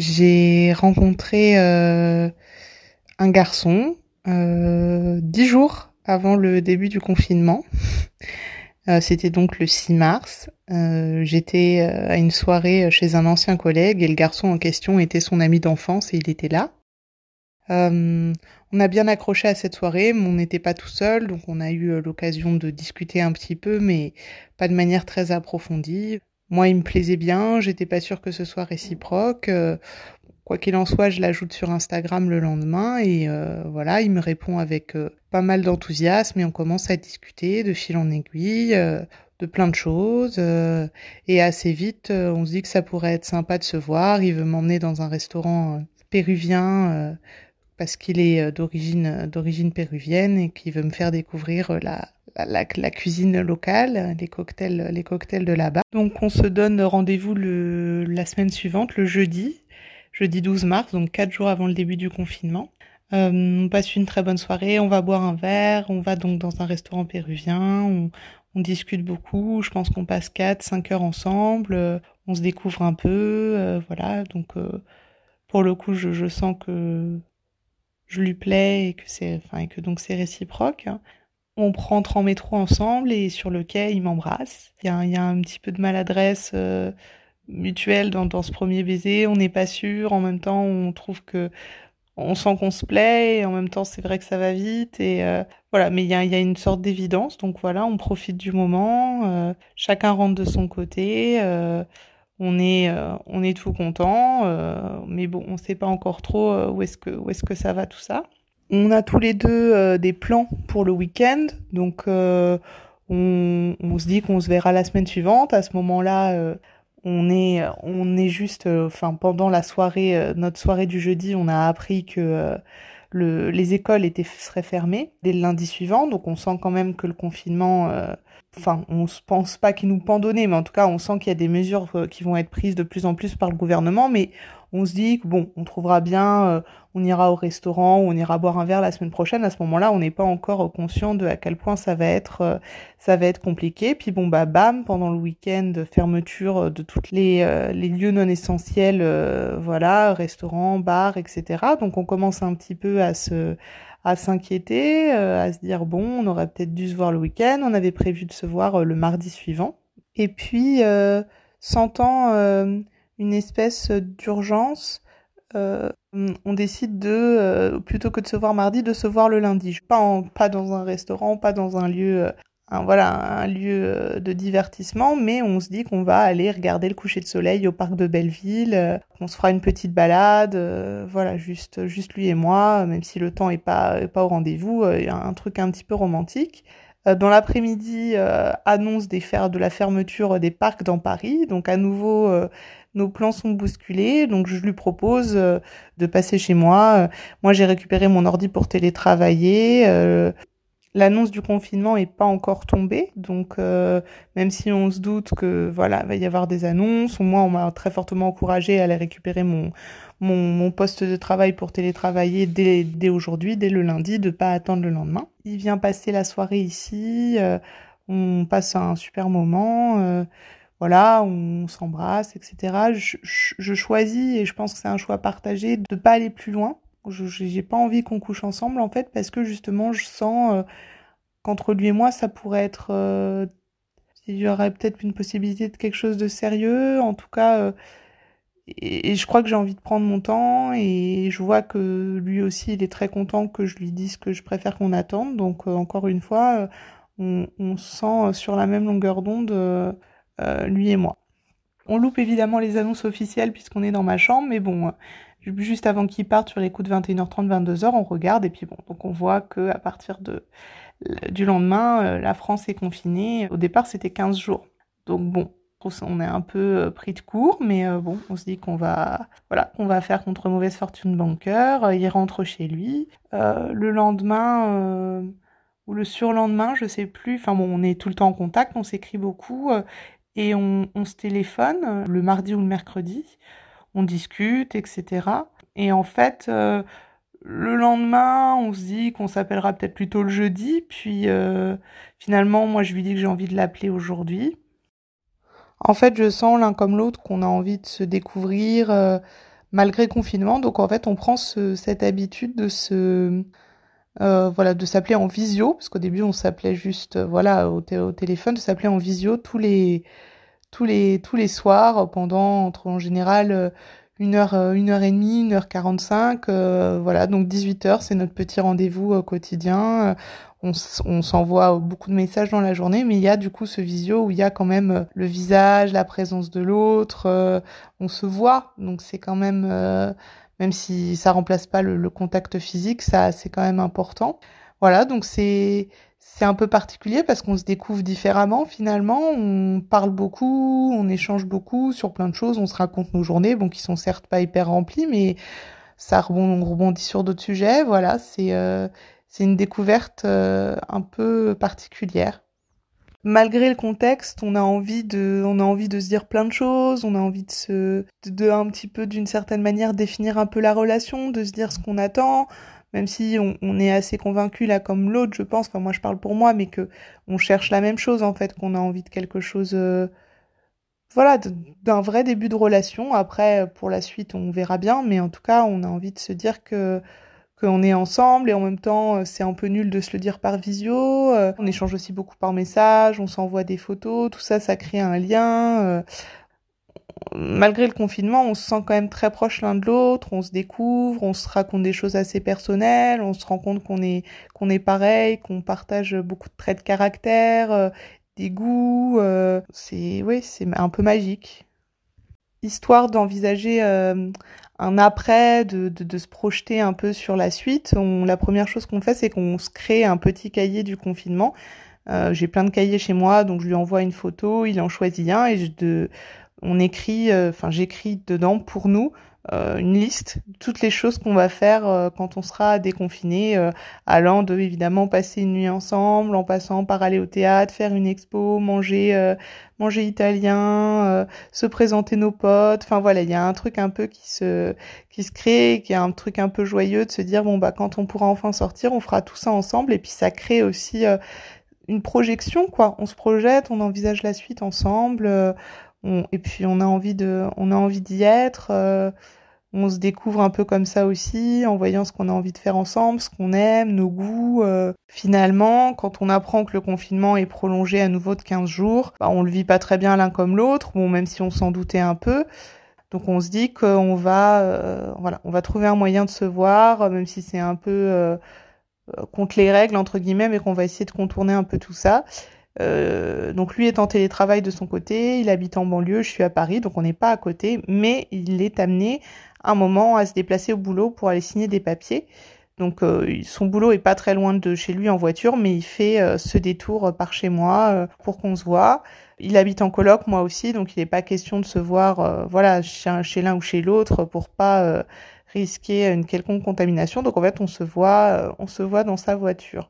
J'ai rencontré un garçon dix jours avant le début du confinement. C'était donc le 6 mars. J'étais à une soirée chez un ancien collègue et le garçon en question était son ami d'enfance et il était là. Euh, on a bien accroché à cette soirée, mais on n'était pas tout seul, donc on a eu euh, l'occasion de discuter un petit peu, mais pas de manière très approfondie. Moi, il me plaisait bien, j'étais pas sûre que ce soit réciproque. Euh, quoi qu'il en soit, je l'ajoute sur Instagram le lendemain et voilà, il me répond avec pas mal d'enthousiasme et on commence à discuter de fil en aiguille de plein de choses et assez vite on se dit que ça pourrait être sympa de se voir. Il veut m'emmener dans un restaurant péruvien parce qu'il est euh, d'origine euh, péruvienne et qui veut me faire découvrir euh, la, la, cuisine locale, les cocktails, les cocktails de là-bas. Donc on se donne rendez-vous la semaine suivante, le jeudi, jeudi 12 mars, donc quatre jours avant le début du confinement. Euh, on passe une très bonne soirée, on va boire un verre, on va donc dans un restaurant péruvien, on, on discute beaucoup, je pense qu'on passe 4, 5 heures ensemble, on se découvre un peu, voilà, donc pour le coup je, je sens que je lui plais et que c'est, enfin, et que donc c'est réciproque. On rentre en métro ensemble et sur le quai, il m'embrasse. Il y a, un petit peu de maladresse euh, mutuelle dans, ce premier baiser. On n'est pas sûr. En même temps, on trouve que on sent qu'on se plaît et en même temps, c'est vrai que ça va vite et euh, voilà. Mais il y a, une sorte d'évidence. Donc voilà, on profite du moment. Euh, chacun rentre de son côté. On est, on est tout content, mais bon, on ne sait pas encore trop où est-ce que ça va tout ça. On a tous les deux des plans pour le week-end, donc on, on, se dit qu'on se verra la semaine suivante. À ce moment-là, on est, on est juste, enfin pendant la soirée, notre soirée du jeudi, on a appris que le, les écoles seraient fermées dès le lundi suivant, donc on sent quand même que le confinement enfin, on ne pense pas qu'il nous pendonner, mais en tout cas, on sent qu'il y a des mesures euh, qui vont être prises de plus en plus par le gouvernement, mais on se dit que bon, on trouvera bien, euh, on ira au restaurant, on ira boire un verre la semaine prochaine. À ce moment-là, on n'est pas encore conscient de à quel point ça va être, euh, ça va être compliqué. Puis bon, bah bam, pendant le week-end, fermeture de toutes les, les lieux non essentiels, voilà, restaurants, bars, etc. Donc on commence un petit peu à se à s'inquiéter, euh, à se dire bon, on aurait peut-être dû se voir le week-end, on avait prévu de se voir euh, le mardi suivant. Et puis, euh, sentant une espèce d'urgence, on décide de, plutôt que de se voir mardi, de se voir le lundi. Pas, en, pas dans un restaurant, pas dans un lieu un, voilà, un lieu euh, de divertissement, mais on se dit qu'on va aller regarder le coucher de soleil au parc de Belleville, euh, on se fera une petite balade, euh, voilà, juste, juste lui et moi, même si le temps est pas, pas au rendez-vous, a un truc un petit peu romantique. Dans l'après-midi, annonce des de la fermeture des parcs dans Paris, donc à nouveau nos plans sont bousculés, donc je lui propose de passer chez moi. moi, j'ai récupéré mon ordi pour télétravailler. L'annonce du confinement est pas encore tombée, donc euh, même si on se doute que voilà va y avoir des annonces, moi on m'a très fortement encouragé à aller récupérer mon, mon, mon poste de travail pour télétravailler dès, dès aujourd'hui, dès le lundi, de pas attendre le lendemain. Il vient passer la soirée ici, euh, on passe un super moment, euh, voilà, on s'embrasse, etc. Je, je, je, choisis et je pense que c'est un choix partagé de pas aller plus loin je j'ai pas envie qu'on couche ensemble en fait parce que justement je sens euh, qu'entre lui et moi ça pourrait être euh, il y aurait peut-être une possibilité de quelque chose de sérieux en tout cas euh, et, je crois que j'ai envie de prendre mon temps et je vois que lui aussi il est très content que je lui dise que je préfère qu'on attende. Donc encore une fois on, on se sent sur la même longueur d'onde lui et moi. On loupe évidemment les annonces officielles puisqu'on est dans ma chambre mais bon juste avant qu'ils partent sur les coups de 21h30, 22h, on regarde et puis bon, donc on voit que à partir de du lendemain, euh, la France est confinée. Au départ, c'était 15 jours. Donc bon, on est un peu euh, pris de court, mais euh, bon, on se dit qu'on va, voilà, qu'on va faire contre mauvaise fortune bancaire. il rentre chez lui. le lendemain ou le surlendemain, je sais plus. Enfin bon, on est tout le temps en contact, on s'écrit beaucoup et on, se téléphone le mardi ou le mercredi on discute, etc. Et en fait, euh, le lendemain, on se dit qu'on s'appellera peut-être plutôt le jeudi, puis euh, finalement, moi, je lui dis que j'ai envie de l'appeler aujourd'hui. En fait, je sens l'un comme l'autre qu'on a envie de se découvrir, euh, malgré confinement. Donc en fait, on prend cette habitude de se voilà, de s'appeler en visio, parce qu'au début on s'appelait juste voilà au, téléphone, de s'appeler en visio tous les tous les tous les soirs pendant entre en général euh, une heure une heure et demie, une heure quarante-cinq, voilà donc 18 heures c'est notre petit rendez-vous quotidien. On, on s'envoie beaucoup de messages dans la journée, mais il y a du coup ce visio où il y a quand même le visage, la présence de l'autre, on se voit, donc c'est quand même même si ça remplace pas le, contact physique, ça c'est quand même important. Voilà, donc c'est c'est un peu particulier parce qu'on se découvre différemment finalement. On parle beaucoup, on échange beaucoup sur plein de choses, on se raconte nos journées, bon qui sont certes pas hyper remplies, mais ça rebondit, on rebondit sur d'autres sujets. Voilà, c'est euh, c'est une découverte euh, un peu particulière malgré le contexte, on a envie de, on a envie de se dire plein de choses, on a envie de se, de, un petit peu d'une certaine manière définir un peu la relation, de se dire ce qu'on attend, même si on, est assez convaincu là comme l'autre, je pense, enfin moi je parle pour moi, mais que on cherche la même chose en fait, qu'on a envie de quelque chose, euh, voilà, d'un vrai début de relation. Après, pour la suite, on verra bien, mais en tout cas, on a envie de se dire que qu'on est ensemble et en même temps euh, c'est un peu nul de se le dire par visio. Euh, on échange aussi beaucoup par message, on s'envoie des photos, tout ça ça crée un lien. Euh. Malgré le confinement, on se sent quand même très proche l'un de l'autre, on se découvre, on se raconte des choses assez personnelles, on se rend compte qu'on est qu'on est pareil, qu'on partage beaucoup de traits de caractère, des goûts, c'est oui, c'est un peu magique histoire d'envisager un après, de, de, se projeter un peu sur la suite, la première chose qu'on fait, c'est qu'on se crée un petit cahier du confinement. Euh, j'ai plein de cahiers chez moi, donc je lui envoie une photo, il en choisit un et je, de, on écrit, euh, enfin j'écris dedans pour nous euh, une liste toutes les choses qu'on va faire euh, quand on sera déconfiné, allant de évidemment passer une nuit ensemble, en passant par aller au théâtre, faire une expo, manger, manger italien, se présenter nos potes. Enfin voilà, il y a un truc un peu qui se qui se crée, qui est un truc un peu joyeux de se dire bon bah quand on pourra enfin sortir, on fera tout ça ensemble et puis ça crée aussi une projection quoi. On se projette, on envisage la suite ensemble et puis on a envie de, on a envie d'y être. Euh, on se découvre un peu comme ça aussi, en voyant ce qu'on a envie de faire ensemble, ce qu'on aime, nos goûts. Euh. Finalement, quand on apprend que le confinement est prolongé à nouveau de 15 jours, bah, on le vit pas très bien l'un comme l'autre, bon, même si on s'en doutait un peu. Donc on se dit qu'on va, euh, voilà, on va trouver un moyen de se voir, même si c'est un peu contre les règles entre guillemets, mais qu'on va essayer de contourner un peu tout ça. Euh, donc lui est en télétravail de son côté, il habite en banlieue, je suis à Paris, donc on n'est pas à côté, mais il est amené un moment à se déplacer au boulot pour aller signer des papiers. Donc euh, son boulot est pas très loin de chez lui en voiture, mais il fait euh, ce détour par chez moi pour qu'on se voit. Il habite en coloc, moi aussi, donc il n'est pas question de se voir, voilà, chez l'un ou chez l'autre pour pas risquer une quelconque contamination. Donc en fait, on se voit, on se voit dans sa voiture.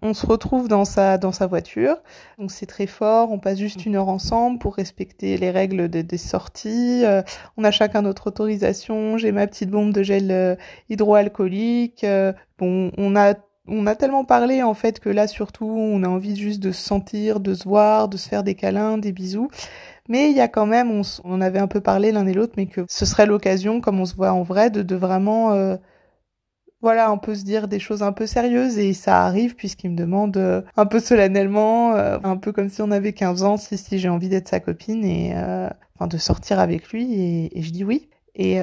On se retrouve dans sa, dans sa voiture, donc c'est très fort, on passe juste une heure ensemble pour respecter les règles des sorties, euh, on a chacun notre autorisation, j'ai ma petite bombe de gel euh, hydroalcoolique, euh, bon, on a on a tellement parlé en fait que là surtout on a envie juste de se sentir, de se voir, de se faire des câlins, des bisous. Mais il y a quand même, on, on avait un peu parlé l'un et l'autre, mais que ce serait l'occasion, comme on se voit en vrai, de, de vraiment voilà, on peut se dire des choses un peu sérieuses et ça arrive puisqu'il me demande euh, un peu solennellement, euh, un peu comme si on avait 15 ans, si, j'ai envie d'être sa copine et euh, enfin de sortir avec lui et, je dis oui. Et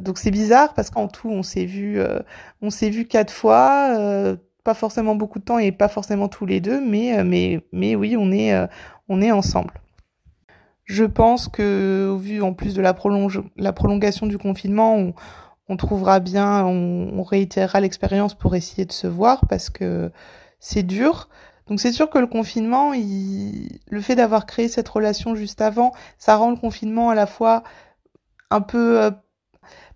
donc c'est bizarre parce qu'en tout on s'est vu, on s'est vu quatre fois, pas forcément beaucoup de temps et pas forcément tous les deux, mais mais mais oui on est on est ensemble. Je pense que vu en plus de la, prolonge, la prolongation du confinement, on, on trouvera bien, on, réitérera l'expérience pour essayer de se voir parce que c'est dur. Donc c'est sûr que le confinement, le fait d'avoir créé cette relation juste avant, ça rend le confinement à la fois un peu euh,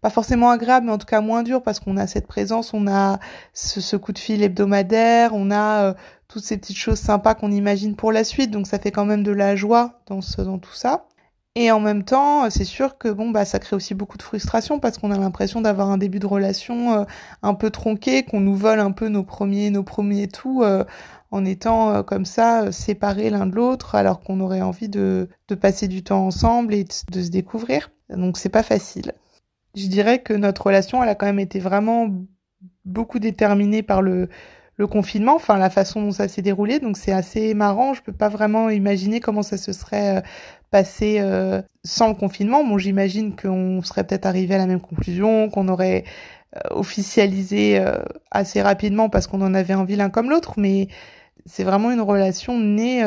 pas forcément agréable, mais en tout cas moins dur parce qu'on a cette présence, on a ce, coup de fil hebdomadaire, on a euh, toutes ces petites choses sympas qu'on imagine pour la suite, donc ça fait quand même de la joie dans, ce, dans tout ça. Et en même temps, c'est sûr que bon bah ça crée aussi beaucoup de frustration parce qu'on a l'impression d'avoir un début de relation euh, un peu tronqué, qu'on nous vole un peu nos premiers nos premiers tout euh, en étant euh, comme ça séparés l'un de l'autre alors qu'on aurait envie de, de passer du temps ensemble et de, se découvrir. Donc c'est pas facile. Je dirais que notre relation, elle a quand même été vraiment beaucoup déterminée par le, le confinement, enfin la façon dont ça s'est déroulé. Donc c'est assez marrant. Je peux pas vraiment imaginer comment ça se serait euh, passé euh, sans le confinement. Bon, j'imagine qu'on serait peut-être arrivé à la même conclusion, qu'on aurait euh, officialisé assez rapidement parce qu'on en avait envie l'un comme l'autre. Mais c'est vraiment une relation née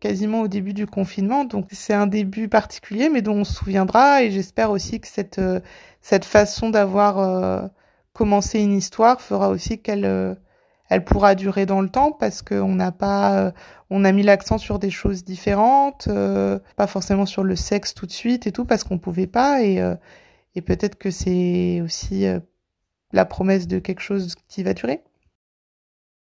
quasiment au début du confinement. Donc c'est un début particulier, mais dont on se souviendra. Et j'espère aussi que cette cette façon d'avoir commencé une histoire fera aussi qu'elle elle pourra durer dans le temps parce qu'on n'a pas, euh, on a mis l'accent sur des choses différentes, euh, pas forcément sur le sexe tout de suite et tout parce qu'on pouvait pas et, euh, et peut-être que c'est aussi la promesse de quelque chose qui va durer.